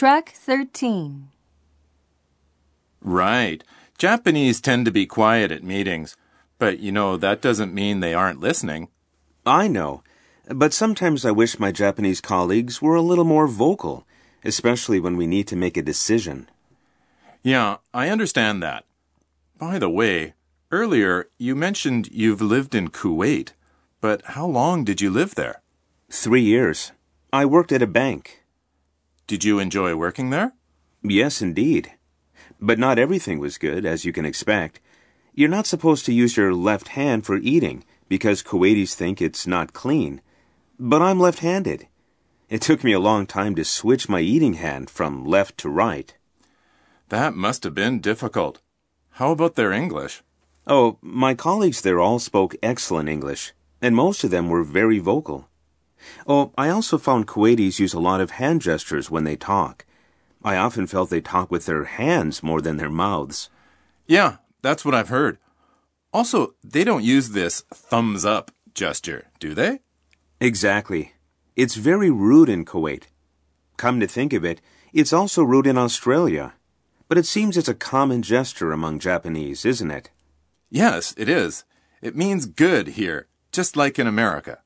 Track 13. Right. Japanese tend to be quiet at meetings, but you know, that doesn't mean they aren't listening. I know, but sometimes I wish my Japanese colleagues were a little more vocal, especially when we need to make a decision. Yeah, I understand that. By the way, earlier you mentioned you've lived in Kuwait, but how long did you live there? Three years. I worked at a bank. Did you enjoy working there? Yes, indeed. But not everything was good, as you can expect. You're not supposed to use your left hand for eating because Kuwaitis think it's not clean. But I'm left handed. It took me a long time to switch my eating hand from left to right. That must have been difficult. How about their English? Oh, my colleagues there all spoke excellent English, and most of them were very vocal. Oh, I also found Kuwaitis use a lot of hand gestures when they talk. I often felt they talk with their hands more than their mouths. Yeah, that's what I've heard. Also, they don't use this thumbs up gesture, do they? Exactly. It's very rude in Kuwait. Come to think of it, it's also rude in Australia. But it seems it's a common gesture among Japanese, isn't it? Yes, it is. It means good here, just like in America.